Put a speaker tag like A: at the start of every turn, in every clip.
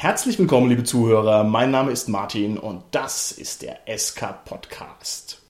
A: Herzlich willkommen, liebe Zuhörer. Mein Name ist Martin und das ist der SK Podcast.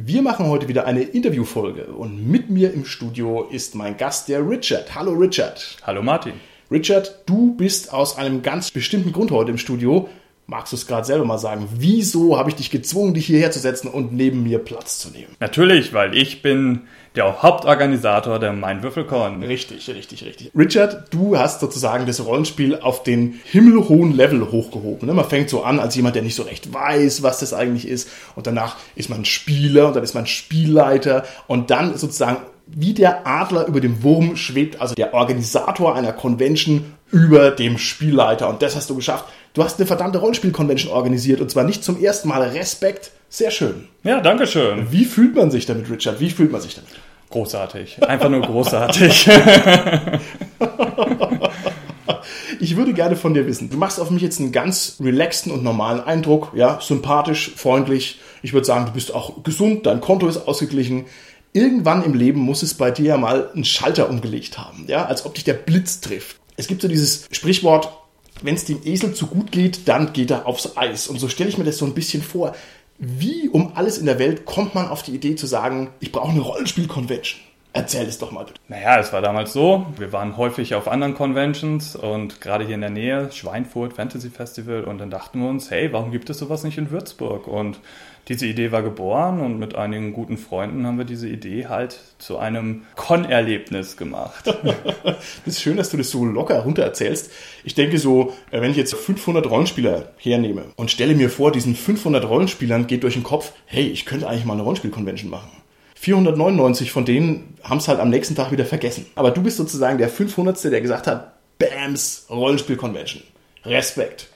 A: Wir machen heute wieder eine Interviewfolge und mit mir im Studio ist mein Gast, der Richard. Hallo Richard.
B: Hallo Martin.
A: Richard, du bist aus einem ganz bestimmten Grund heute im Studio. Magst du es gerade selber mal sagen? Wieso habe ich dich gezwungen, dich hierher zu setzen und neben mir Platz zu nehmen?
B: Natürlich, weil ich bin der Hauptorganisator der Mein Würfelkorn.
A: Richtig, richtig, richtig. Richard, du hast sozusagen das Rollenspiel auf den himmelhohen Level hochgehoben. Ne? Man fängt so an als jemand, der nicht so recht weiß, was das eigentlich ist. Und danach ist man Spieler und dann ist man Spielleiter und dann sozusagen wie der Adler über dem Wurm schwebt also der Organisator einer Convention über dem Spielleiter. Und das hast du geschafft. Du hast eine verdammte Rollenspiel-Convention organisiert und zwar nicht zum ersten Mal. Respekt. Sehr schön.
B: Ja, danke schön.
A: Wie fühlt man sich damit, Richard? Wie fühlt man sich damit?
B: Großartig. Einfach nur großartig.
A: ich würde gerne von dir wissen. Du machst auf mich jetzt einen ganz relaxten und normalen Eindruck. Ja, sympathisch, freundlich. Ich würde sagen, du bist auch gesund, dein Konto ist ausgeglichen. Irgendwann im Leben muss es bei dir ja mal einen Schalter umgelegt haben. Ja, als ob dich der Blitz trifft. Es gibt so dieses Sprichwort, wenn es dem Esel zu gut geht, dann geht er aufs Eis. Und so stelle ich mir das so ein bisschen vor. Wie um alles in der Welt kommt man auf die Idee zu sagen, ich brauche eine Rollenspiel-Convention? Erzähl es doch mal bitte.
B: Naja, es war damals so, wir waren häufig auf anderen Conventions und gerade hier in der Nähe, Schweinfurt Fantasy Festival und dann dachten wir uns, hey, warum gibt es sowas nicht in Würzburg? Und diese Idee war geboren und mit einigen guten Freunden haben wir diese Idee halt zu einem Con-Erlebnis gemacht.
A: das ist schön, dass du das so locker runter erzählst. Ich denke so, äh, wenn ich jetzt 500 Rollenspieler hernehme und stelle mir vor, diesen 500 Rollenspielern geht durch den Kopf, hey, ich könnte eigentlich mal eine Rollenspiel-Convention machen. 499 von denen haben es halt am nächsten Tag wieder vergessen. Aber du bist sozusagen der 500. der gesagt hat, Bams, Rollenspiel-Convention. Respekt.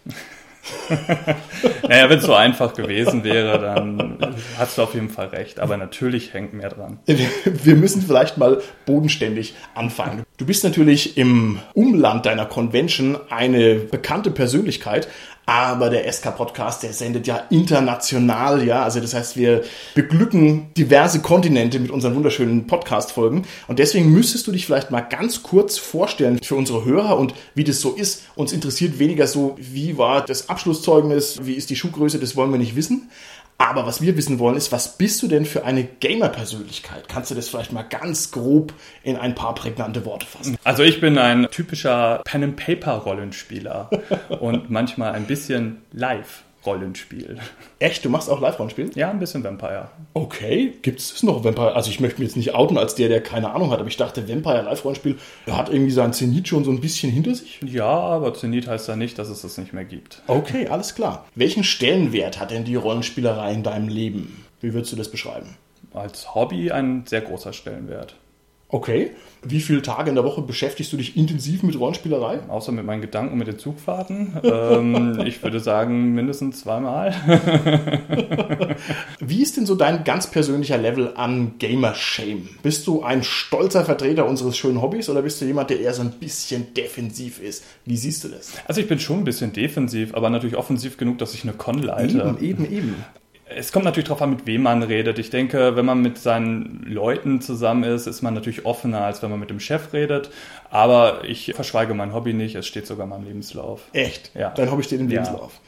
B: naja, wenn es so einfach gewesen wäre, dann hast du auf jeden Fall recht. Aber natürlich hängt mehr dran.
A: Wir müssen vielleicht mal bodenständig anfangen. Du bist natürlich im Umland deiner Convention eine bekannte Persönlichkeit, aber der SK-Podcast, der sendet ja international, ja. Also das heißt, wir beglücken diverse Kontinente mit unseren wunderschönen Podcast-Folgen. Und deswegen müsstest du dich vielleicht mal ganz kurz vorstellen für unsere Hörer und wie das so ist. Uns interessiert weniger so, wie war das Abschlusszeugnis, wie ist die Schuhgröße, das wollen wir nicht wissen. Aber was wir wissen wollen, ist, was bist du denn für eine Gamer-Persönlichkeit? Kannst du das vielleicht mal ganz grob in ein paar prägnante Worte fassen?
B: Also ich bin ein typischer Pen-and-Paper-Rollenspieler und manchmal ein bisschen live. Rollenspiel.
A: Echt? Du machst auch Live-Rollenspiel?
B: Ja, ein bisschen Vampire.
A: Okay, gibt es noch Vampire? Also ich möchte mich jetzt nicht outen als der, der keine Ahnung hat, aber ich dachte, Vampire Live-Rollenspiel hat irgendwie sein Zenit schon so ein bisschen hinter sich.
B: Ja, aber Zenit heißt ja nicht, dass es das nicht mehr gibt.
A: Okay, alles klar. Welchen Stellenwert hat denn die Rollenspielerei in deinem Leben? Wie würdest du das beschreiben?
B: Als Hobby ein sehr großer Stellenwert.
A: Okay. Wie viele Tage in der Woche beschäftigst du dich intensiv mit Rollenspielerei?
B: Außer mit meinen Gedanken mit den Zugfahrten. ähm, ich würde sagen, mindestens zweimal.
A: Wie ist denn so dein ganz persönlicher Level an Gamer-Shame? Bist du ein stolzer Vertreter unseres schönen Hobbys oder bist du jemand, der eher so ein bisschen defensiv ist? Wie siehst du das?
B: Also ich bin schon ein bisschen defensiv, aber natürlich offensiv genug, dass ich eine Con leite.
A: Eben, eben, eben
B: es kommt natürlich darauf an, mit wem man redet. Ich denke, wenn man mit seinen Leuten zusammen ist, ist man natürlich offener, als wenn man mit dem Chef redet. Aber ich verschweige mein Hobby nicht. Es steht sogar in meinem Lebenslauf.
A: Echt? Ja. Dein Hobby steht im Lebenslauf. Ja.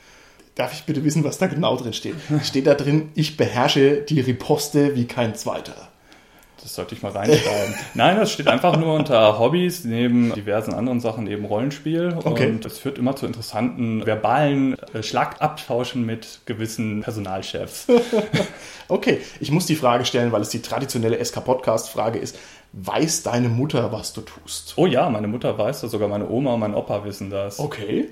A: Darf ich bitte wissen, was da genau drin steht? Steht da drin, ich beherrsche die Riposte wie kein zweiter.
B: Das sollte ich mal reinschreiben. Nein, das steht einfach nur unter Hobbys, neben diversen anderen Sachen, neben Rollenspiel. Okay. Und es führt immer zu interessanten verbalen äh, Schlagabtauschen mit gewissen Personalchefs.
A: okay, ich muss die Frage stellen, weil es die traditionelle SK-Podcast-Frage ist. Weiß deine Mutter, was du tust?
B: Oh ja, meine Mutter weiß das, sogar meine Oma und mein Opa wissen das.
A: Okay.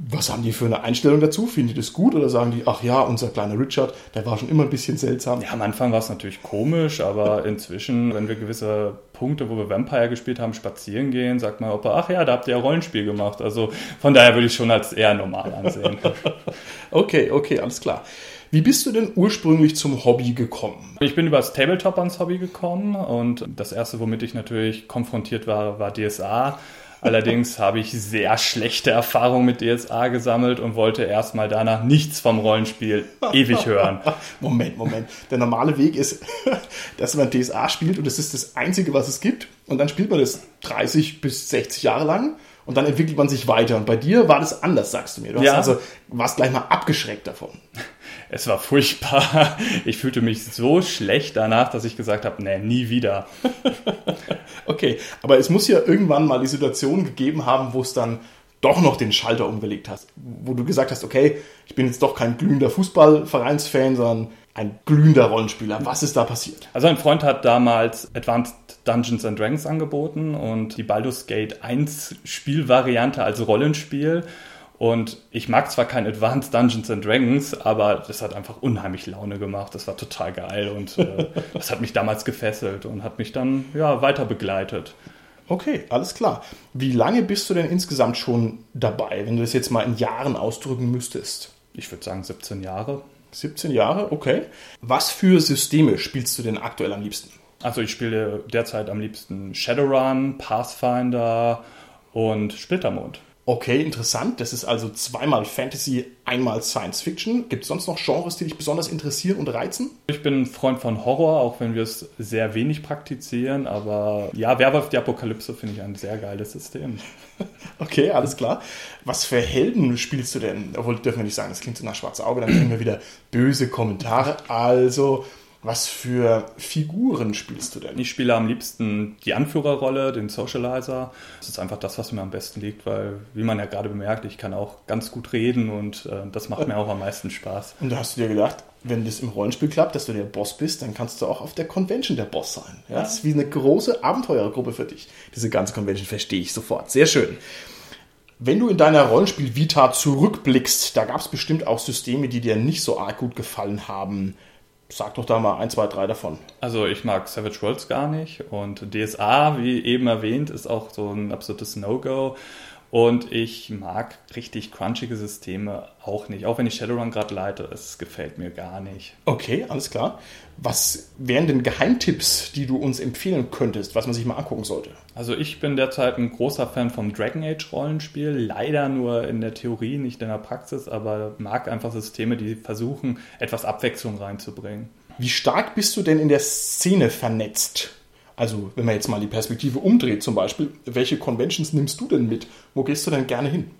A: Was haben die für eine Einstellung dazu? Finden die das gut oder sagen die, ach ja, unser kleiner Richard, der war schon immer ein bisschen seltsam?
B: Ja, am Anfang war es natürlich komisch, aber inzwischen, wenn wir gewisse Punkte, wo wir Vampire gespielt haben, spazieren gehen, sagt mein Opa, ach ja, da habt ihr ja Rollenspiel gemacht. Also von daher würde ich schon als eher normal ansehen.
A: okay, okay, alles klar. Wie bist du denn ursprünglich zum Hobby gekommen?
B: Ich bin über das Tabletop ans Hobby gekommen und das erste, womit ich natürlich konfrontiert war, war DSA. Allerdings habe ich sehr schlechte Erfahrungen mit DSA gesammelt und wollte erstmal danach nichts vom Rollenspiel ewig hören.
A: Moment, Moment. Der normale Weg ist, dass man DSA spielt und das ist das Einzige, was es gibt. Und dann spielt man das 30 bis 60 Jahre lang und dann entwickelt man sich weiter. Und bei dir war das anders, sagst du mir. Du
B: Ja.
A: hast also, warst gleich mal abgeschreckt davon.
B: Es war furchtbar. Ich fühlte mich so schlecht danach, dass ich gesagt habe, nee, nie wieder.
A: Okay, aber es muss ja irgendwann mal die Situation gegeben haben, wo es dann doch noch den Schalter umgelegt hast. Wo du gesagt hast, okay, ich bin jetzt doch kein glühender Fußballvereinsfan, sondern ein glühender Rollenspieler. Was ist da passiert?
B: Also ein Freund hat damals Advanced Dungeons and Dragons angeboten und die Baldur's Gate 1 Spielvariante als Rollenspiel. Und ich mag zwar kein Advanced Dungeons and Dragons, aber das hat einfach unheimlich Laune gemacht. Das war total geil und äh, das hat mich damals gefesselt und hat mich dann ja weiter begleitet.
A: Okay, alles klar. Wie lange bist du denn insgesamt schon dabei, wenn du das jetzt mal in Jahren ausdrücken müsstest?
B: Ich würde sagen 17 Jahre.
A: 17 Jahre, okay. Was für Systeme spielst du denn aktuell am liebsten?
B: Also ich spiele derzeit am liebsten Shadowrun, Pathfinder und Splittermond.
A: Okay, interessant. Das ist also zweimal Fantasy, einmal Science Fiction. Gibt es sonst noch Genres, die dich besonders interessieren und reizen?
B: Ich bin ein Freund von Horror, auch wenn wir es sehr wenig praktizieren. Aber ja, Werwolf die Apokalypse finde ich ein sehr geiles System.
A: Okay, alles klar. Was für Helden spielst du denn? Obwohl, dürfen wir nicht sagen, das klingt so nach schwarz Auge, dann kriegen wir wieder böse Kommentare. Also, was für Figuren spielst du denn?
B: Ich spiele am liebsten die Anführerrolle, den Socializer. Das ist einfach das, was mir am besten liegt, weil, wie man ja gerade bemerkt, ich kann auch ganz gut reden und äh, das macht mir auch am meisten Spaß.
A: Und da hast du dir gedacht, wenn das im Rollenspiel klappt, dass du der Boss bist, dann kannst du auch auf der Convention der Boss sein. Ja, Das ist wie eine große Abenteurergruppe für dich. Diese ganze Convention verstehe ich sofort. Sehr schön. Wenn du in deiner Rollenspiel-Vita zurückblickst, da gab es bestimmt auch Systeme, die dir nicht so arg gut gefallen haben. Sag doch da mal ein, zwei, drei davon.
B: Also ich mag Savage Worlds gar nicht und DSA, wie eben erwähnt, ist auch so ein absolutes No-Go. Und ich mag richtig crunchige Systeme auch nicht. Auch wenn ich Shadowrun gerade leite, es gefällt mir gar nicht.
A: Okay, alles klar. Was wären denn Geheimtipps, die du uns empfehlen könntest, was man sich mal angucken sollte?
B: Also ich bin derzeit ein großer Fan vom Dragon Age Rollenspiel. Leider nur in der Theorie, nicht in der Praxis, aber mag einfach Systeme, die versuchen, etwas Abwechslung reinzubringen.
A: Wie stark bist du denn in der Szene vernetzt? Also, wenn man jetzt mal die Perspektive umdreht, zum Beispiel, welche Conventions nimmst du denn mit? Wo gehst du denn gerne hin?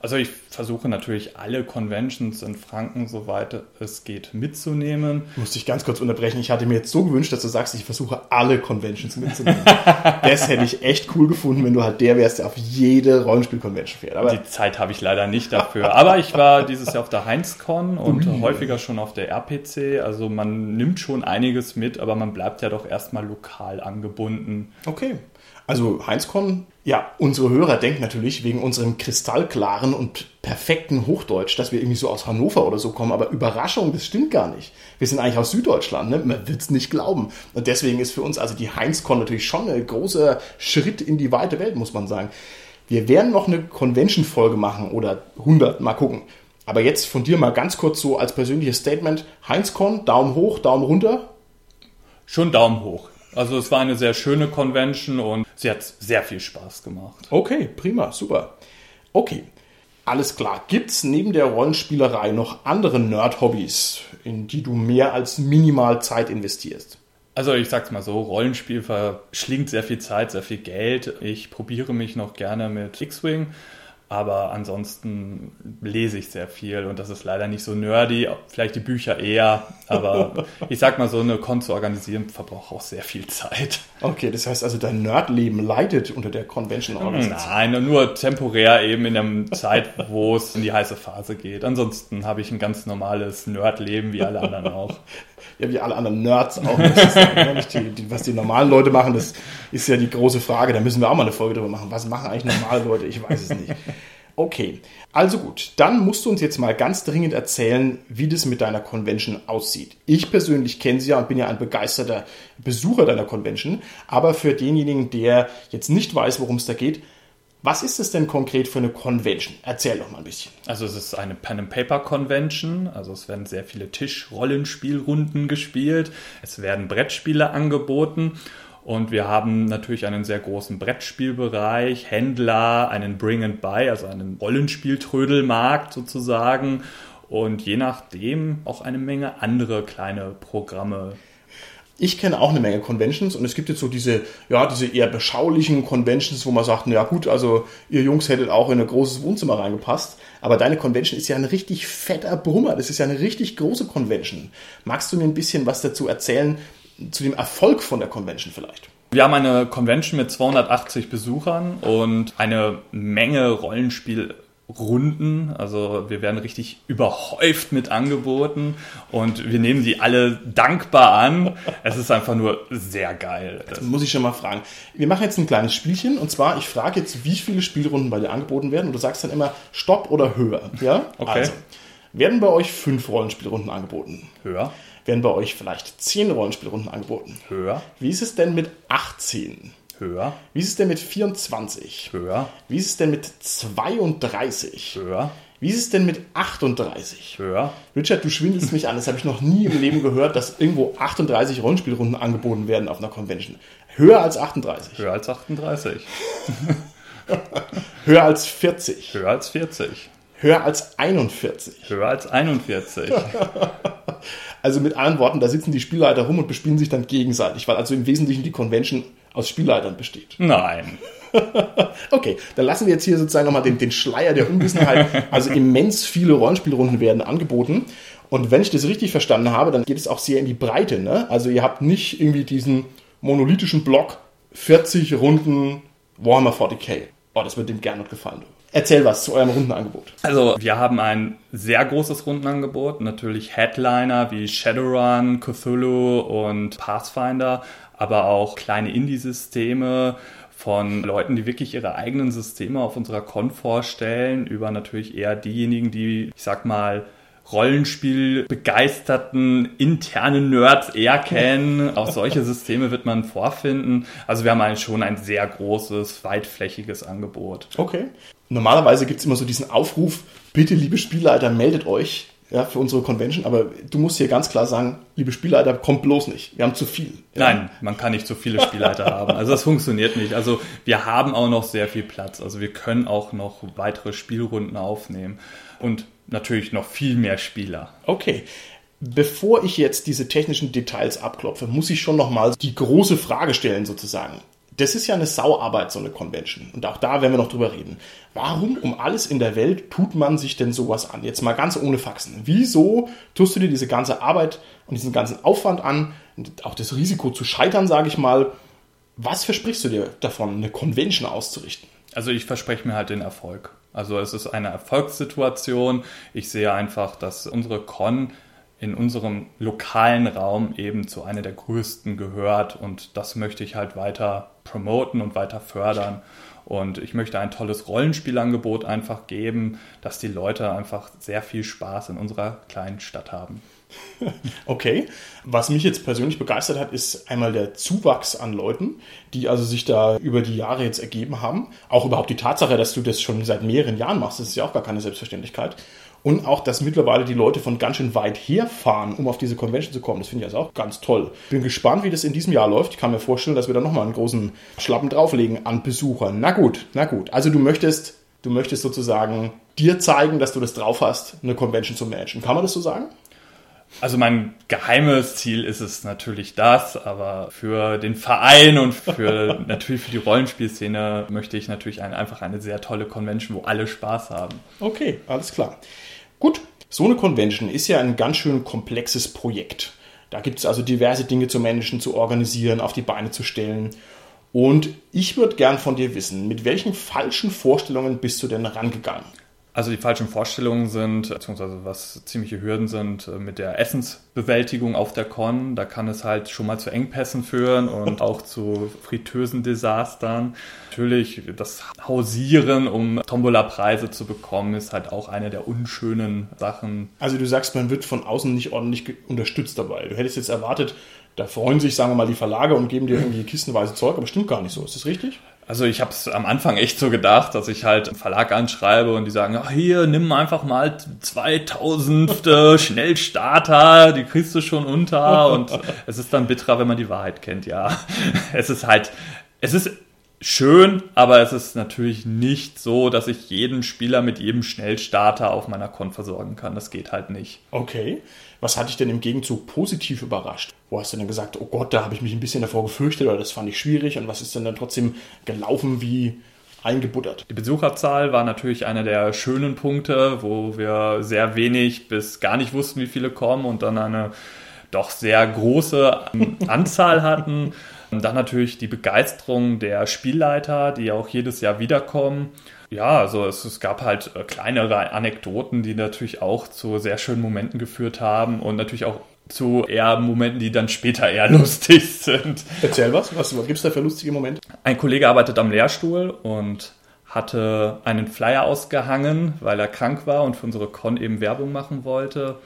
B: Also ich versuche natürlich alle Conventions in Franken, soweit es geht, mitzunehmen.
A: Musste ich ganz kurz unterbrechen. Ich hatte mir jetzt so gewünscht, dass du sagst, ich versuche alle Conventions mitzunehmen. das hätte ich echt cool gefunden, wenn du halt der wärst, der auf jede Rollenspiel-Convention fährt. Aber
B: Die Zeit habe ich leider nicht dafür. Aber ich war dieses Jahr auf der HeinzCon und häufiger schon auf der RPC. Also man nimmt schon einiges mit, aber man bleibt ja doch erstmal lokal angebunden.
A: Okay. Also HeinzCon, ja, unsere Hörer denken natürlich wegen unserem kristallklaren und perfekten Hochdeutsch, dass wir irgendwie so aus Hannover oder so kommen. Aber Überraschung, das stimmt gar nicht. Wir sind eigentlich aus Süddeutschland, ne? man es nicht glauben. Und deswegen ist für uns also die HeinzCon natürlich schon ein großer Schritt in die weite Welt, muss man sagen. Wir werden noch eine Convention-Folge machen oder 100, mal gucken. Aber jetzt von dir mal ganz kurz so als persönliches Statement. HeinzCon, Daumen hoch, Daumen runter.
B: Schon Daumen hoch. Also es war eine sehr schöne Convention und sie hat sehr viel Spaß gemacht.
A: Okay, prima, super. Okay, alles klar. Gibt's neben der Rollenspielerei noch andere Nerd-Hobbys, in die du mehr als minimal Zeit investierst?
B: Also ich sag's mal so, Rollenspiel verschlingt sehr viel Zeit, sehr viel Geld. Ich probiere mich noch gerne mit X-Wing, aber ansonsten lese ich sehr viel und das ist leider nicht so nerdy, vielleicht die Bücher eher, aber ich sag mal so, eine Con zu organisieren verbraucht auch sehr viel Zeit.
A: Okay, das heißt also, dein Nerdleben leidet unter der Convention-Organisation.
B: Nein, nur temporär eben in der Zeit, wo es in die heiße Phase geht. Ansonsten habe ich ein ganz normales Nerdleben wie alle anderen auch.
A: Ja, wie alle anderen Nerds auch. sagen, ne? Die, die, was die normalen Leute machen, das ist ja die große Frage. Da müssen wir auch mal eine Folge drüber machen. Was machen eigentlich normale Leute? Ich weiß es nicht. Okay, also gut, dann musst du uns jetzt mal ganz dringend erzählen, wie das mit deiner Convention aussieht. Ich persönlich kenne sie ja und bin ja ein begeisterter Besucher deiner Convention, aber für denjenigen, der jetzt nicht weiß, worum es da geht, was ist es denn konkret für eine Convention? Erzähl doch mal ein bisschen.
B: Also es ist eine Pen and Paper Convention, also es werden sehr viele Tisch-Rollenspielrunden gespielt, es werden Brettspiele angeboten Und wir haben natürlich einen sehr großen Brettspielbereich, Händler, einen Bring and Buy, also einen Rollenspieltrödelmarkt sozusagen. Und je nachdem auch eine Menge andere kleine Programme
A: ich kenne auch eine Menge Conventions und es gibt jetzt so diese, ja, diese eher beschaulichen Conventions, wo man sagt, na ja gut, also ihr Jungs hättet auch in ein großes Wohnzimmer reingepasst. Aber deine Convention ist ja ein richtig fetter Brummer. Das ist ja eine richtig große Convention. Magst du mir ein bisschen was dazu erzählen, zu dem Erfolg von der Convention vielleicht?
B: Wir haben eine Convention mit 280 Besuchern und eine Menge Rollenspiel Runden. Also wir werden richtig überhäuft mit Angeboten und wir nehmen die alle dankbar an. Es ist einfach nur sehr geil.
A: Das muss ich schon mal fragen. Wir machen jetzt ein kleines Spielchen und zwar, ich frage jetzt, wie viele Spielrunden bei dir angeboten werden und du sagst dann immer Stopp oder höher. Ja?
B: Okay.
A: Also, werden bei euch fünf Rollenspielrunden angeboten?
B: Höher.
A: Werden bei euch vielleicht zehn Rollenspielrunden angeboten?
B: Höher.
A: Wie ist es denn mit 18?
B: Höher.
A: Wie ist es denn mit 24?
B: Höher.
A: Wie ist es denn mit 32?
B: Höher.
A: Wie ist es denn mit 38?
B: Höher.
A: Richard, du schwindelst mich an. Das habe ich noch nie im Leben gehört, dass irgendwo 38 Rollenspielrunden angeboten werden auf einer Convention. Höher als 38.
B: Höher als 38.
A: Höher als 40.
B: Höher als 40.
A: Höher als 41.
B: Höher als 41.
A: Also mit anderen Worten, da sitzen die Spielleiter rum und bespielen sich dann gegenseitig, weil also im Wesentlichen die Convention aus Spielleitern besteht.
B: Nein.
A: okay, dann lassen wir jetzt hier sozusagen nochmal den, den Schleier der Unwissenheit. Also immens viele Rollenspielrunden werden angeboten. Und wenn ich das richtig verstanden habe, dann geht es auch sehr in die Breite. Ne? Also ihr habt nicht irgendwie diesen monolithischen Block 40 Runden Warhammer 40k. Oh, das wird dem gerne gefallen. Erzähl was zu eurem Rundenangebot.
B: Also, wir haben ein sehr großes Rundenangebot. Natürlich Headliner wie Shadowrun, Cthulhu und Pathfinder, aber auch kleine Indie-Systeme von Leuten, die wirklich ihre eigenen Systeme auf unserer Con vorstellen, über natürlich eher diejenigen, die, ich sag mal, Rollenspiel begeisterten internen Nerds eher kennen. Auch solche Systeme wird man vorfinden. Also wir haben schon ein sehr großes, weitflächiges Angebot.
A: Okay. Normalerweise gibt es immer so diesen Aufruf, bitte liebe Spielleiter, meldet euch ja, für unsere Convention, aber du musst hier ganz klar sagen, liebe Spielleiter, kommt bloß nicht. Wir haben zu viel.
B: Ja? Nein, man kann nicht zu viele Spielleiter haben. Also das funktioniert nicht. Also wir haben auch noch sehr viel Platz. Also wir können auch noch weitere Spielrunden aufnehmen und natürlich noch viel mehr Spieler.
A: Okay. Bevor ich jetzt diese technischen Details abklopfe, muss ich schon nochmal die große Frage stellen sozusagen das ist ja eine Sauarbeit, so eine Convention. Und auch da werden wir noch drüber reden. Warum um alles in der Welt tut man sich denn sowas an? Jetzt mal ganz ohne Faxen. Wieso tust du dir diese ganze Arbeit und diesen ganzen Aufwand an, und auch das Risiko zu scheitern, sage ich mal? Was versprichst du dir davon, eine Convention auszurichten?
B: Also ich verspreche mir halt den Erfolg. Also es ist eine Erfolgssituation. Ich sehe einfach, dass unsere Con in unserem lokalen Raum eben zu einer der größten gehört und das möchte ich halt weiter promoten und weiter fördern. Und ich möchte ein tolles Rollenspielangebot einfach geben, dass die Leute einfach sehr viel Spaß in unserer kleinen Stadt haben.
A: Okay. Was mich jetzt persönlich begeistert hat, ist einmal der Zuwachs an Leuten, die also sich da über die Jahre jetzt ergeben haben. Auch überhaupt die Tatsache, dass du das schon seit mehreren Jahren machst, das ist ja auch gar keine Selbstverständlichkeit. Und auch, dass mittlerweile die Leute von ganz schön weit herfahren, um auf diese Convention zu kommen. Das finde ich also auch ganz toll. Bin gespannt, wie das in diesem Jahr läuft. Ich kann mir vorstellen, dass wir da nochmal einen großen Schlappen drauflegen an Besuchern. Na gut, na gut. Also du möchtest, du möchtest sozusagen dir zeigen, dass du das drauf hast, eine Convention zu managen. Kann man das so sagen?
B: Also mein geheimes Ziel ist es natürlich das, aber für den Verein und für natürlich für die Rollenspielszene möchte ich natürlich ein, einfach eine sehr tolle Convention, wo alle Spaß haben.
A: Okay, alles klar. Gut, so eine Convention ist ja ein ganz schön komplexes Projekt. Da gibt es also diverse Dinge zu managen, zu organisieren, auf die Beine zu stellen. Und ich würde gern von dir wissen, mit welchen falschen Vorstellungen bist du denn rangegangen?
B: Also die falschen Vorstellungen sind, beziehungsweise was ziemliche Hürden sind äh, mit der Essensbewältigung auf der Con. Da kann es halt schon mal zu Engpässen führen und auch zu fritösen Desastern. Natürlich das Hausieren, um Tombola-Preise zu bekommen, ist halt auch eine der unschönen Sachen.
A: Also du sagst, man wird von außen nicht ordentlich unterstützt dabei. Du hättest jetzt erwartet, da freuen sich, sagen wir mal, die Verlage und geben dir irgendwie kistenweise Zeug, aber stimmt gar nicht so. Ist das richtig?
B: Also ich habe es am Anfang echt so gedacht, dass ich halt einen Verlag anschreibe und die sagen, ach hier, nimm einfach mal 2000 äh, Schnellstarter, die kriegst du schon unter und es ist dann bitterer, wenn man die Wahrheit kennt, ja. Es ist halt, es ist schön, aber es ist natürlich nicht so, dass ich jeden Spieler mit jedem Schnellstarter auf meiner Con versorgen kann. Das geht halt nicht.
A: Okay. Was hat dich denn im Gegenzug positiv überrascht? Wo hast du denn gesagt, oh Gott, da habe ich mich ein bisschen davor gefürchtet oder das fand ich schwierig und was ist denn dann trotzdem gelaufen wie eingebuttert?
B: Die Besucherzahl war natürlich einer der schönen Punkte, wo wir sehr wenig bis gar nicht wussten, wie viele kommen und dann eine doch sehr große Anzahl hatten. Und dann natürlich die Begeisterung der Spielleiter, die auch jedes Jahr wiederkommen. Ja, also es, es, gab halt äh, kleinere Anekdoten, die natürlich auch zu sehr schönen Momenten geführt haben und natürlich auch zu eher Momenten, die dann später eher lustig sind.
A: Erzähl was, was, was gibt es da für lustige Momente?
B: Ein Kollege arbeitet am Lehrstuhl und hatte einen Flyer ausgehangen, weil er krank war und für unsere Con eben Werbung machen wollte.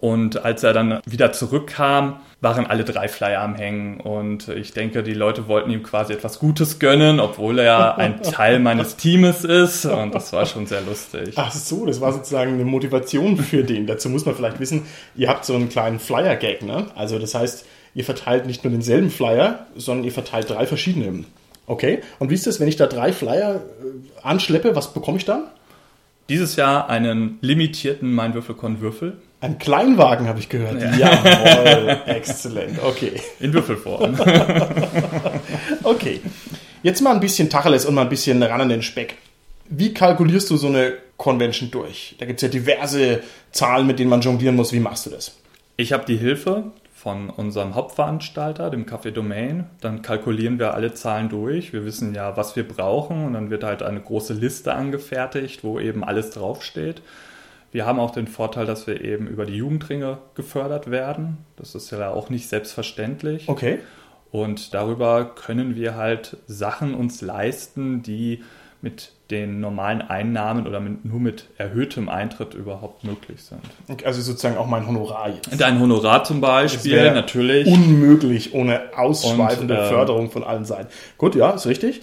B: Und als er dann wieder zurückkam, waren alle drei Flyer am Hängen. Und ich denke, die Leute wollten ihm quasi etwas Gutes gönnen, obwohl er ein Teil meines Teams ist. Und das war schon sehr lustig.
A: Ach so, das war sozusagen eine Motivation für den. Dazu muss man vielleicht wissen, ihr habt so einen kleinen Flyer-Gag, ne? Also das heißt, ihr verteilt nicht nur denselben Flyer, sondern ihr verteilt drei verschiedene. Okay, und wie ist das, wenn ich da drei Flyer äh, anschleppe, was bekomme ich dann?
B: Dieses Jahr einen limitierten Mein Würfelkon Würfel.
A: Ein Kleinwagen habe ich gehört. Ja. Jawohl, exzellent. Okay.
B: In Würfelform.
A: okay. Jetzt mal ein bisschen Tacheles und mal ein bisschen ran an den Speck. Wie kalkulierst du so eine Convention durch? Da gibt es ja diverse Zahlen, mit denen man jonglieren muss. Wie machst du das?
B: Ich habe die Hilfe von unserem Hauptveranstalter, dem Café Domain. Dann kalkulieren wir alle Zahlen durch. Wir wissen ja, was wir brauchen und dann wird halt eine große Liste angefertigt, wo eben alles draufsteht. Wir haben auch den Vorteil, dass wir eben über die Jugendringe gefördert werden. Das ist ja auch nicht selbstverständlich.
A: Okay.
B: Und darüber können wir halt Sachen uns leisten, die mit den normalen Einnahmen oder mit, nur mit erhöhtem Eintritt überhaupt möglich sind.
A: Also sozusagen auch mein Honorar jetzt.
B: Dein Honorar zum Beispiel, natürlich.
A: Unmöglich ohne ausschweifende Und, äh, Förderung von allen Seiten. Gut, ja, ist richtig.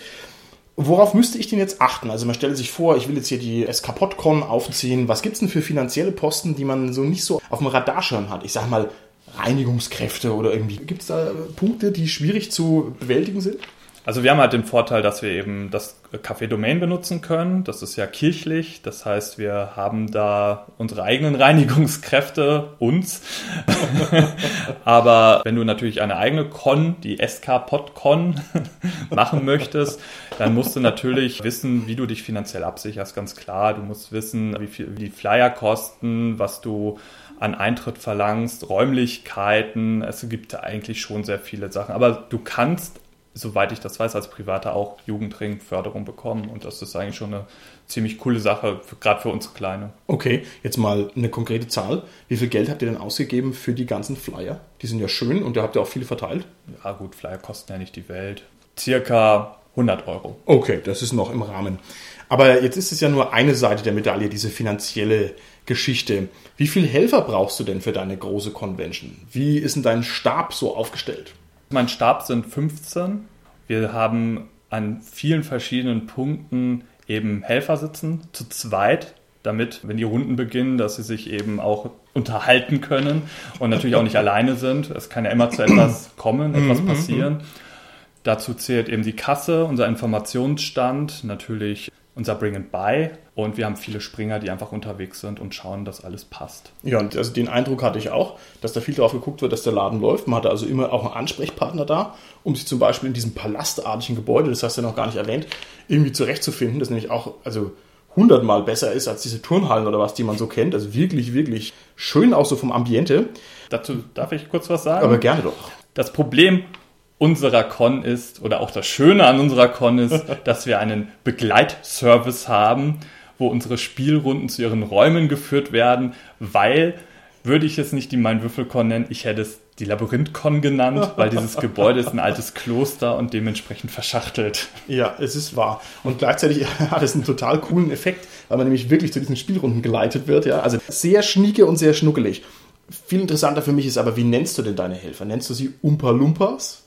A: Worauf müsste ich denn jetzt achten? Also man stellt sich vor, ich will jetzt hier die SKPodCon aufziehen. Was gibt es denn für finanzielle Posten, die man so nicht so auf dem Radarschirm hat? Ich sag mal Reinigungskräfte oder irgendwie. Gibt es da Punkte, die schwierig zu bewältigen sind?
B: Also wir haben halt den Vorteil, dass wir eben das Café Domain benutzen können. Das ist ja kirchlich. Das heißt, wir haben da unsere eigenen Reinigungskräfte, uns. Aber wenn du natürlich eine eigene Con, die SK PodCon, machen möchtest, dann musst du natürlich wissen, wie du dich finanziell absicherst, ganz klar. Du musst wissen, wie viel wie die Flyer kosten, was du an Eintritt verlangst, Räumlichkeiten. Es gibt eigentlich schon sehr viele Sachen. Aber du kannst soweit ich das weiß, als Privater auch Jugendringförderung bekommen. Und das ist eigentlich schon eine ziemlich coole Sache, gerade für uns Kleine.
A: Okay, jetzt mal eine konkrete Zahl. Wie viel Geld habt ihr denn ausgegeben für die ganzen Flyer? Die sind ja schön und ihr habt ja auch viele verteilt.
B: Ja gut, Flyer kosten ja nicht die Welt. Circa 100 Euro.
A: Okay, das ist noch im Rahmen. Aber jetzt ist es ja nur eine Seite der Medaille, diese finanzielle Geschichte. Wie viele Helfer brauchst du denn für deine große Convention? Wie ist denn dein Stab so aufgestellt?
B: Mein Stab sind 15. Wir haben an vielen verschiedenen Punkten eben Helfer sitzen, zu zweit, damit, wenn die Runden beginnen, dass sie sich eben auch unterhalten können und natürlich auch nicht alleine sind. Es kann ja immer zu etwas kommen, etwas mhm, passieren. Mhm. Dazu zählt eben die Kasse, unser Informationsstand, natürlich unser Bring and Buy und wir haben viele Springer, die einfach unterwegs sind und schauen, dass alles passt.
A: Ja, und also den Eindruck hatte ich auch, dass da viel darauf geguckt wird, dass der Laden läuft. Man hatte also immer auch einen Ansprechpartner da, um sich zum Beispiel in diesem palastartigen Gebäude, das hast du ja noch gar nicht erwähnt, irgendwie zurechtzufinden, das nämlich auch also hundertmal besser ist als diese Turnhallen oder was, die man so kennt. Also wirklich, wirklich schön auch so vom Ambiente.
B: Dazu darf ich kurz was sagen?
A: Aber gerne doch.
B: Das Problem unserer Con ist, oder auch das Schöne an unserer Con ist, dass wir einen Begleitservice haben, wo unsere Spielrunden zu ihren Räumen geführt werden, weil, würde ich es nicht die Mein Würfelcon nennen, ich hätte es die Labyrinth-Con genannt, weil dieses Gebäude ist ein altes Kloster und dementsprechend verschachtelt.
A: Ja, es ist wahr. Und gleichzeitig hat es einen total coolen Effekt, weil man nämlich wirklich zu diesen Spielrunden geleitet wird. Ja? Also sehr schnieke und sehr schnuckelig. Viel interessanter für mich ist aber, wie nennst du denn deine Helfer? Nennst du sie Umpa Lumpas?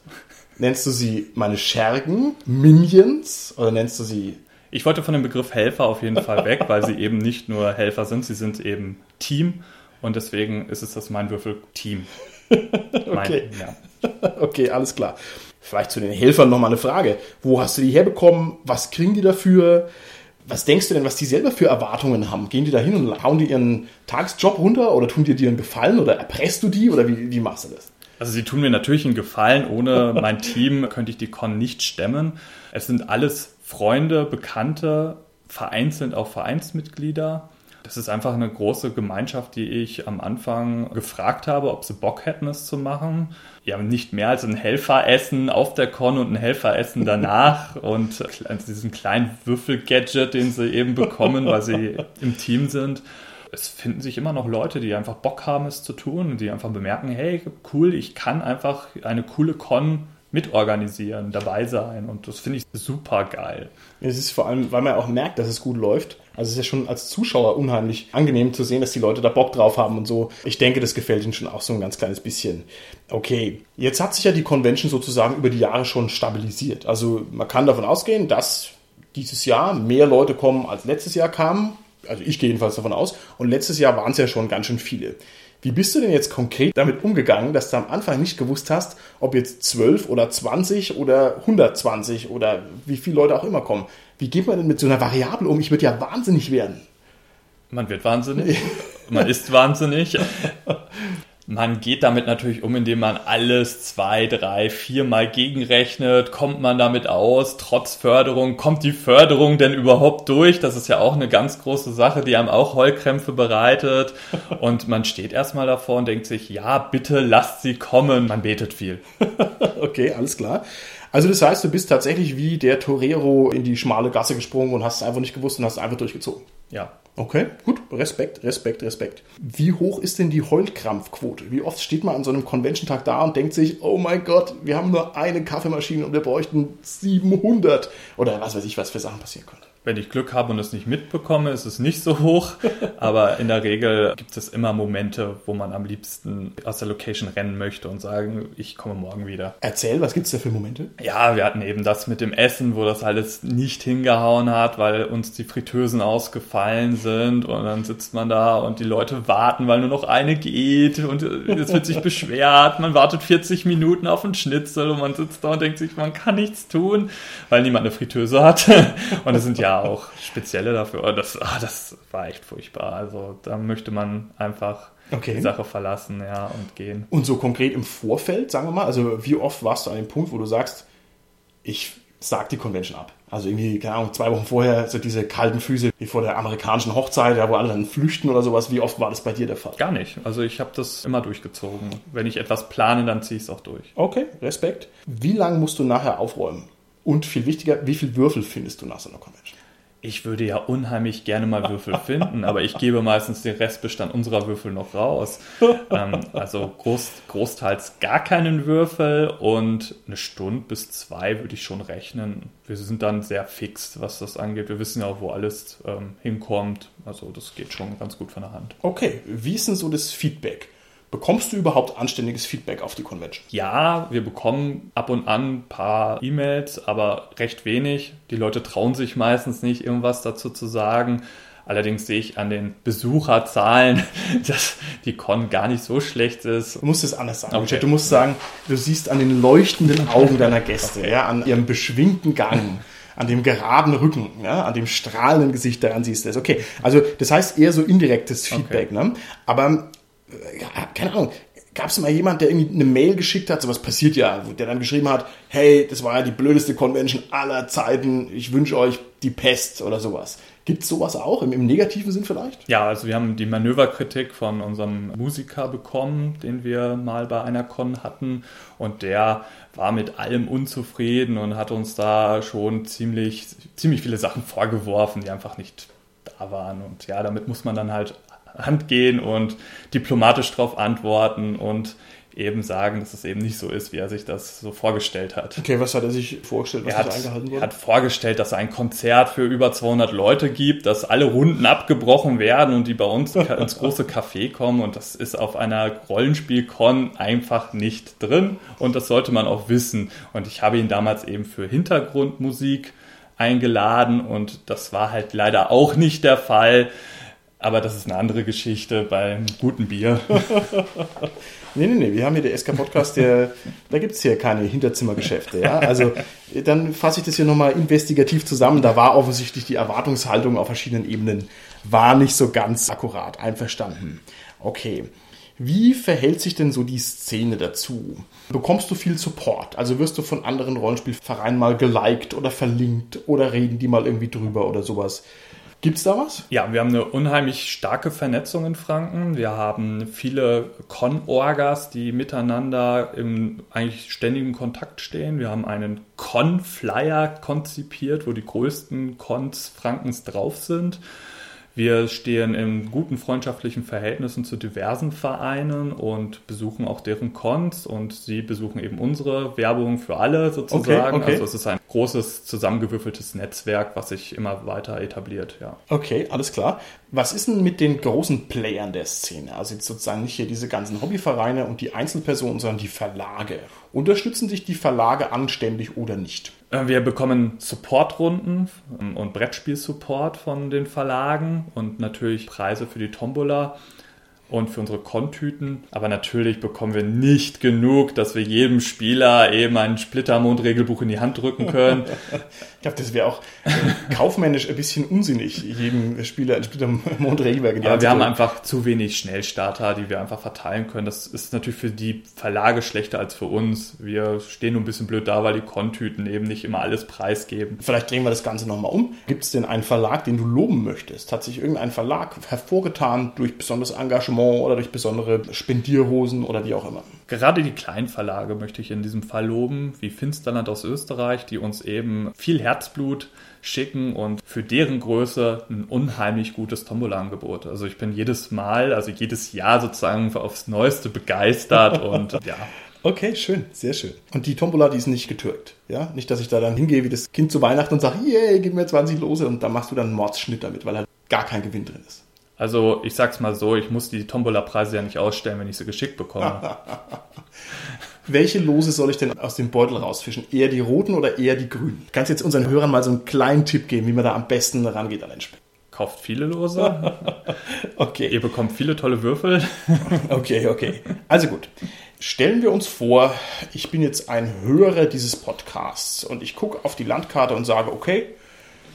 A: Nennst du sie meine Schergen, Minions oder nennst du sie
B: ich wollte von dem Begriff Helfer auf jeden Fall weg, weil sie eben nicht nur Helfer sind, sie sind eben Team und deswegen ist es das Mein Würfel Team.
A: okay. ja. okay, alles klar. Vielleicht zu den Helfern nochmal eine Frage. Wo hast du die herbekommen? Was kriegen die dafür? Was denkst du denn, was die selber für Erwartungen haben? Gehen die da hin und hauen die ihren Tagesjob runter oder tun die dir einen Gefallen oder erpresst du die oder wie, wie machst du das?
B: Also sie tun mir natürlich einen Gefallen. Ohne mein Team könnte ich die Con nicht stemmen. Es sind alles Freunde, Bekannte, vereinzelt auch Vereinsmitglieder. Das ist einfach eine große Gemeinschaft, die ich am Anfang gefragt habe, ob sie Bock hätten, es zu machen. Ja, nicht mehr als ein Helferessen auf der Con und ein Helferessen danach und diesen kleinen Würfel-Gadget, den sie eben bekommen, weil sie im Team sind. Es finden sich immer noch Leute, die einfach Bock haben, es zu tun, die einfach bemerken, hey, cool, ich kann einfach eine coole Con mitorganisieren, dabei sein. Und das finde ich super geil.
A: Es ist vor allem, weil man auch merkt, dass es gut läuft. Also es ist ja schon als Zuschauer unheimlich angenehm zu sehen, dass die Leute da Bock drauf haben und so. Ich denke, das gefällt ihnen schon auch so ein ganz kleines bisschen. Okay, jetzt hat sich ja die Convention sozusagen über die Jahre schon stabilisiert. Also man kann davon ausgehen, dass dieses Jahr mehr Leute kommen als letztes Jahr kamen. Also ich gehe jedenfalls davon aus. Und letztes Jahr waren es ja schon ganz schön viele. Wie bist du denn jetzt konkret damit umgegangen, dass du am Anfang nicht gewusst hast, ob jetzt 12 oder 20 oder 120 oder wie viele Leute auch immer kommen? Wie geht man denn mit so einer Variable um? Ich würde ja wahnsinnig werden.
B: Man wird wahnsinnig. man ist wahnsinnig. Man geht damit natürlich um, indem man alles zwei, drei, viermal gegenrechnet. Kommt man damit aus, trotz Förderung? Kommt die Förderung denn überhaupt durch? Das ist ja auch eine ganz große Sache, die einem auch Heulkrämpfe bereitet. Und man steht erstmal davor und denkt sich, ja, bitte lasst sie kommen. Man betet viel.
A: okay, alles klar. Also das heißt, du bist tatsächlich wie der Torero in die schmale Gasse gesprungen und hast es einfach nicht gewusst und hast es einfach durchgezogen.
B: Ja,
A: Okay, gut. Respekt, Respekt, Respekt. Wie hoch ist denn die Heulkrampfquote? Wie oft steht man an so einem Convention-Tag da und denkt sich, oh mein Gott, wir haben nur eine Kaffeemaschine und wir bräuchten 700? Oder was weiß ich, was für Sachen passieren können.
B: Wenn ich Glück habe und es nicht mitbekomme, ist es nicht so hoch. Aber in der Regel gibt es immer Momente, wo man am liebsten aus der Location rennen möchte und sagen, ich komme morgen wieder.
A: Erzähl, was gibt es da für Momente?
B: Ja, wir hatten eben das mit dem Essen, wo das alles nicht hingehauen hat, weil uns die Fritteusen ausgefallen sind. Und dann sitzt man da und die Leute warten, weil nur noch eine geht und es wird sich beschwert. Man wartet 40 Minuten auf einen Schnitzel und man sitzt da und denkt sich, man kann nichts tun, weil niemand eine Fritteuse hat. Und es sind ja auch spezielle dafür. Oh, das, oh, das war echt furchtbar. Also da möchte man einfach okay. die Sache verlassen ja, und gehen.
A: Und so konkret im Vorfeld, sagen wir mal, also wie oft warst du an dem Punkt, wo du sagst, ich sag die Convention ab? Also irgendwie, keine Ahnung, zwei Wochen vorher so diese kalten Füße wie vor der amerikanischen Hochzeit, ja, wo alle dann flüchten oder sowas. Wie oft war das bei dir der Fall?
B: Gar nicht. Also ich habe das immer durchgezogen. Wenn ich etwas plane, dann ziehe ich es auch durch.
A: Okay, Respekt. Wie lange musst du nachher aufräumen? Und viel wichtiger, wie viel Würfel findest du nach so einer Convention?
B: Ich würde ja unheimlich gerne mal Würfel finden, aber ich gebe meistens den Restbestand unserer Würfel noch raus. Ähm, also groß, großteils gar keinen Würfel und eine Stunde bis zwei würde ich schon rechnen. Wir sind dann sehr fix, was das angeht. Wir wissen ja auch, wo alles ähm, hinkommt. Also das geht schon ganz gut von der Hand.
A: Okay, wie ist denn so das Feedback? Bekommst du überhaupt anständiges Feedback auf die Convention?
B: Ja, wir bekommen ab und an ein paar E-Mails, aber recht wenig. Die Leute trauen sich meistens nicht, irgendwas dazu zu sagen. Allerdings sehe ich an den Besucherzahlen, dass die Con gar nicht so schlecht ist.
A: Du musst es anders sagen. Okay. Du musst sagen, du siehst an den leuchtenden Augen deiner Gäste, okay. ja, an ihrem beschwingten Gang, an dem geraden Rücken, ja, an dem strahlenden Gesicht daran siehst du es. Okay, also das heißt eher so indirektes Feedback. Okay. Ne? Aber ja, keine Ahnung, gab es mal jemand, der irgendwie eine Mail geschickt hat, sowas passiert ja, der dann geschrieben hat, hey, das war ja die blödeste Convention aller Zeiten, ich wünsche euch die Pest oder sowas. Gibt es sowas auch im, im, negativen Sinn vielleicht?
B: Ja, also wir haben die Manöverkritik von unserem Musiker bekommen, den wir mal bei einer Con hatten. Und der war mit allem unzufrieden und hat uns da schon ziemlich, ziemlich viele Sachen vorgeworfen, die einfach nicht da waren. Und ja, damit muss man dann halt Hand gehen und diplomatisch darauf antworten und eben sagen, dass es eben nicht so ist, wie er sich das so vorgestellt hat.
A: Okay, was hat er sich vorgestellt, was
B: er hat,
A: eingehalten wurde?
B: Er hat vorgestellt, dass es ein Konzert für über 200 Leute gibt, dass alle Runden abgebrochen werden und die bei uns ins große Café kommen und das ist auf einer Rollenspiel-Con einfach nicht drin und das sollte man auch wissen. Und ich habe ihn damals eben für Hintergrundmusik eingeladen und das war halt leider auch nicht der Fall. Aber das ist eine andere Geschichte beim guten Bier.
A: nee, nee, nee, wir haben hier der SK-Podcast, da gibt es hier keine Hinterzimmergeschäfte. Ja? Also dann fasse ich das hier nochmal investigativ zusammen. Da war offensichtlich die Erwartungshaltung auf verschiedenen Ebenen war nicht so ganz akkurat. Einverstanden. Okay. Wie verhält sich denn so die Szene dazu? Bekommst du viel Support? Also wirst du von anderen Rollenspielvereinen mal geliked oder verlinkt oder reden die mal irgendwie drüber oder sowas? Gibt's da was?
B: Ja, wir haben eine unheimlich starke Vernetzung in Franken. Wir haben viele Con-Orgas, die miteinander im eigentlich ständigen Kontakt stehen. Wir haben einen Con-Flyer konzipiert, wo die größten Cons Frankens drauf sind. Wir stehen in guten freundschaftlichen Verhältnissen zu diversen Vereinen und besuchen auch deren Cons und sie besuchen eben unsere Werbung für alle sozusagen. Okay, okay. Also es ist ein großes zusammengewürfeltes Netzwerk, was sich immer weiter etabliert, ja.
A: Okay, alles klar. Was ist denn mit den großen Playern der Szene? Also jetzt sozusagen nicht hier diese ganzen Hobbyvereine und die Einzelpersonen, sondern die Verlage. Unterstützen sich die Verlage anständig oder nicht?
B: Äh, wir bekommen Supportrunden und Brettspiel-Support von den Verlagen und natürlich Preise für die Tombola und für unsere Kontüten. Aber natürlich bekommen wir nicht genug, dass wir jedem Spieler eben ein Splittermond-Regelbuch in die Hand drücken können.
A: Ich glaube, das wäre auch äh, kaufmännisch ein bisschen unsinnig, jedem Spieler ein Splittermond-Regelwerk in die
B: Aber
A: Hand
B: wir haben einfach zu wenig Schnellstarter, die wir einfach verteilen können. Das ist natürlich für die Verlage schlechter als für uns. Wir stehen nur ein bisschen blöd da, weil die Kontüten eben nicht immer alles preisgeben.
A: Vielleicht drehen wir das Ganze nochmal um. Gibt es denn einen Verlag, den du loben möchtest? Hat sich irgendein Verlag hervorgetan durch besonderes Engagement? Engagement oder durch besondere Spendierhosen oder wie auch immer.
B: Gerade die kleinen Verlage möchte ich in diesem Fall loben, wie Finsterland aus Österreich, die uns eben viel Herzblut schicken und für deren Größe ein unheimlich gutes Tombola-Angebot. Also ich bin jedes Mal, also jedes Jahr sozusagen aufs Neueste begeistert und ja.
A: Okay, schön, sehr schön. Und die Tombola, die ist nicht getürkt. Ja, nicht, dass ich da dann hingehe wie das Kind zu Weihnachten und sage, yay, gib mir 20 Lose und dann machst du dann einen Mordsschnitt damit, weil halt gar kein Gewinn drin ist.
B: Also ich sag's mal so, ich muss die Tombola-Preise ja nicht ausstellen, wenn ich sie geschickt bekomme.
A: Welche Lose soll ich denn aus dem Beutel rausfischen? Eher die roten oder eher die grünen? Kannst jetzt unseren Hörern mal so einen kleinen Tipp geben, wie man da am besten rangeht an den Spiel?
B: Kauft viele Lose. okay. Ihr bekommt viele tolle Würfel.
A: okay, okay. Also gut. Stellen wir uns vor, ich bin jetzt ein Hörer dieses Podcasts und ich gucke auf die Landkarte und sage, okay,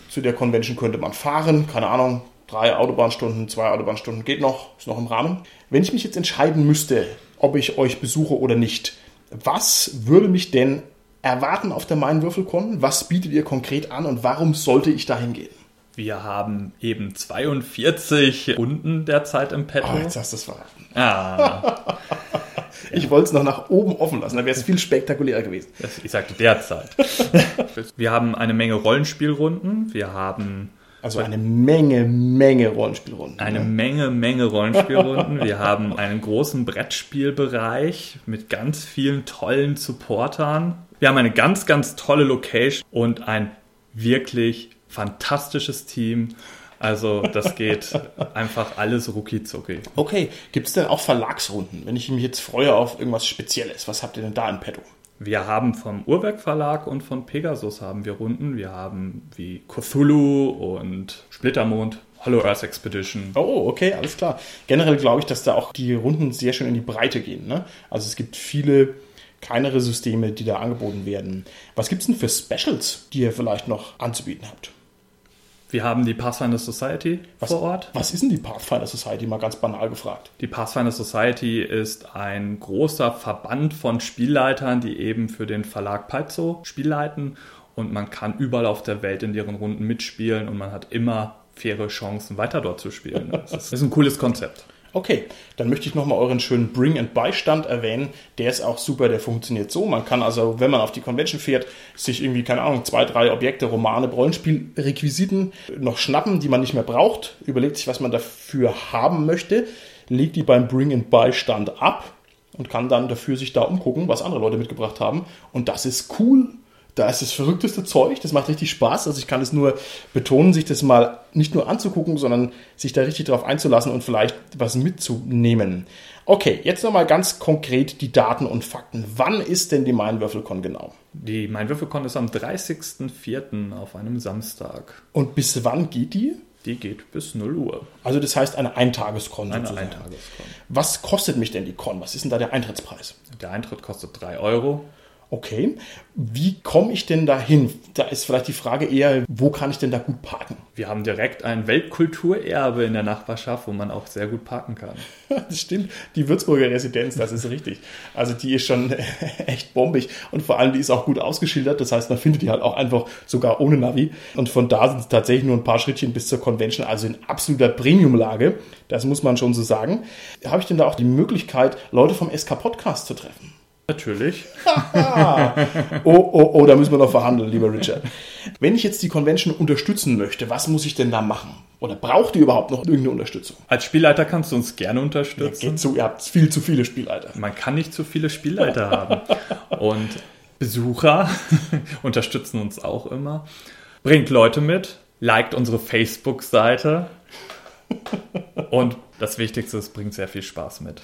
A: zu der Convention könnte man fahren, keine Ahnung, drei Autobahnstunden, zwei Autobahnstunden geht noch, ist noch im Rahmen. Wenn ich mich jetzt entscheiden müsste, ob ich euch besuche oder nicht, was würde mich denn erwarten auf der Main-Würfelkon? Was bietet ihr konkret an und warum sollte ich da hingehen?
B: Wir haben eben 42 Runden derzeit im Petto. Oh,
A: jetzt hast du es verraten. Ah. ich wollte es noch nach oben offen lassen, dann wäre es viel spektakulärer gewesen.
B: Ich sagte derzeit. wir haben eine Menge Rollenspielrunden. Wir haben
A: also eine Menge, Menge Rollenspielrunden.
B: Eine ne? Menge, Menge Rollenspielrunden. Wir haben einen großen Brettspielbereich mit ganz vielen tollen Supportern. Wir haben eine ganz, ganz tolle Location und ein wirklich fantastisches Team. Also das geht einfach alles rucki zucki.
A: Okay, gibt es denn auch Verlagsrunden, wenn ich mich jetzt freue auf irgendwas Spezielles? Was habt ihr denn da in petto?
B: Wir haben vom Urwerk Verlag und von Pegasus haben wir Runden. Wir haben wie Cthulhu und Splittermond, Hollow Earth Expedition.
A: Oh, okay, alles klar. Generell glaube ich, dass da auch die Runden sehr schön in die Breite gehen. Ne? Also es gibt viele kleinere Systeme, die da angeboten werden. Was gibt es denn für Specials, die ihr vielleicht noch anzubieten habt?
B: Wir haben die Pathfinder Society
A: was,
B: vor Ort.
A: Was ist denn die Pathfinder Society, mal ganz banal gefragt?
B: Die Pathfinder Society ist ein großer Verband von Spielleitern, die eben für den Verlag Paizo Spiel leiten und man kann überall auf der Welt in deren Runden mitspielen und man hat immer faire Chancen, weiter dort zu spielen. Das ist ein cooles Konzept.
A: Okay, dann möchte ich nochmal euren schönen Bring and Beistand erwähnen. Der ist auch super, der funktioniert so. Man kann also, wenn man auf die Convention fährt, sich irgendwie, keine Ahnung, zwei, drei Objekte, Romane, Rollenspielrequisiten noch schnappen, die man nicht mehr braucht, überlegt sich, was man dafür haben möchte, legt die beim Bring and Beistand ab und kann dann dafür sich da umgucken, was andere Leute mitgebracht haben. Und das ist cool. Da ist das verrückteste Zeug, das macht richtig Spaß. Also ich kann es nur betonen, sich das mal nicht nur anzugucken, sondern sich da richtig drauf einzulassen und vielleicht was mitzunehmen. Okay, jetzt nochmal ganz konkret die Daten und Fakten. Wann ist denn die Mainwürfelcon genau?
B: Die Mainwürfelcon ist am 30.04. auf einem Samstag.
A: Und bis wann geht die?
B: Die geht bis 0 Uhr.
A: Also das heißt eine Eintageskon
B: Eine
A: sozusagen.
B: Eintageskon.
A: Was kostet mich denn die Con? Was ist denn da der Eintrittspreis?
B: Der Eintritt kostet 3 Euro.
A: Okay, wie komme ich denn da hin? Da ist vielleicht die Frage eher, wo kann ich denn da gut parken?
B: Wir haben direkt ein Weltkulturerbe in der Nachbarschaft, wo man auch sehr gut parken kann.
A: Das stimmt, die Würzburger Residenz, das ist richtig. Also die ist schon echt bombig und vor allem die ist auch gut ausgeschildert. Das heißt, man findet die halt auch einfach sogar ohne Navi. Und von da sind es tatsächlich nur ein paar Schrittchen bis zur Convention, also in absoluter Premium-Lage. Das muss man schon so sagen. Habe ich denn da auch die Möglichkeit, Leute vom SK Podcast zu treffen?
B: Natürlich.
A: Oh, oh, oh, da müssen wir noch verhandeln, lieber Richard. Wenn ich jetzt die Convention unterstützen möchte, was muss ich denn da machen? Oder braucht ihr überhaupt noch irgendeine Unterstützung?
B: Als Spielleiter kannst du uns gerne unterstützen.
A: geht so, ihr habt viel zu viele Spielleiter.
B: Man kann nicht zu viele Spielleiter haben. Und Besucher unterstützen uns auch immer. Bringt Leute mit, liked unsere Facebook-Seite. Und das Wichtigste, es bringt sehr viel Spaß mit.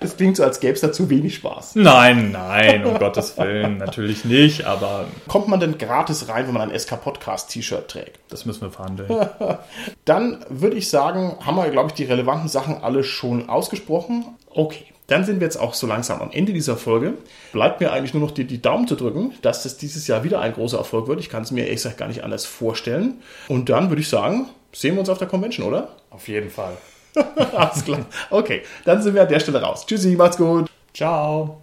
A: Das klingt so, als gäbe es da zu wenig Spaß.
B: Nein, nein, um Gottes Willen, natürlich nicht, aber
A: Kommt man denn gratis rein, wenn man ein SK Podcast T-Shirt trägt?
B: das müssen wir verhandeln.
A: Dann würde ich sagen, haben wir, glaube ich, die relevanten Sachen alle schon ausgesprochen. Okay. Dann sind wir jetzt auch so langsam am Ende dieser Folge. Bleibt mir eigentlich nur noch die, die Daumen zu drücken, dass das dieses Jahr wieder ein großer Erfolg wird. Ich kann es mir ehrlich gesagt gar nicht anders vorstellen. Und dann würde ich sagen, sehen wir uns auf der Convention, oder?
B: Auf jeden Fall.
A: Alles klar. Okay, dann sind wir an der Stelle raus. Tschüssi, macht's gut.
B: Ciao.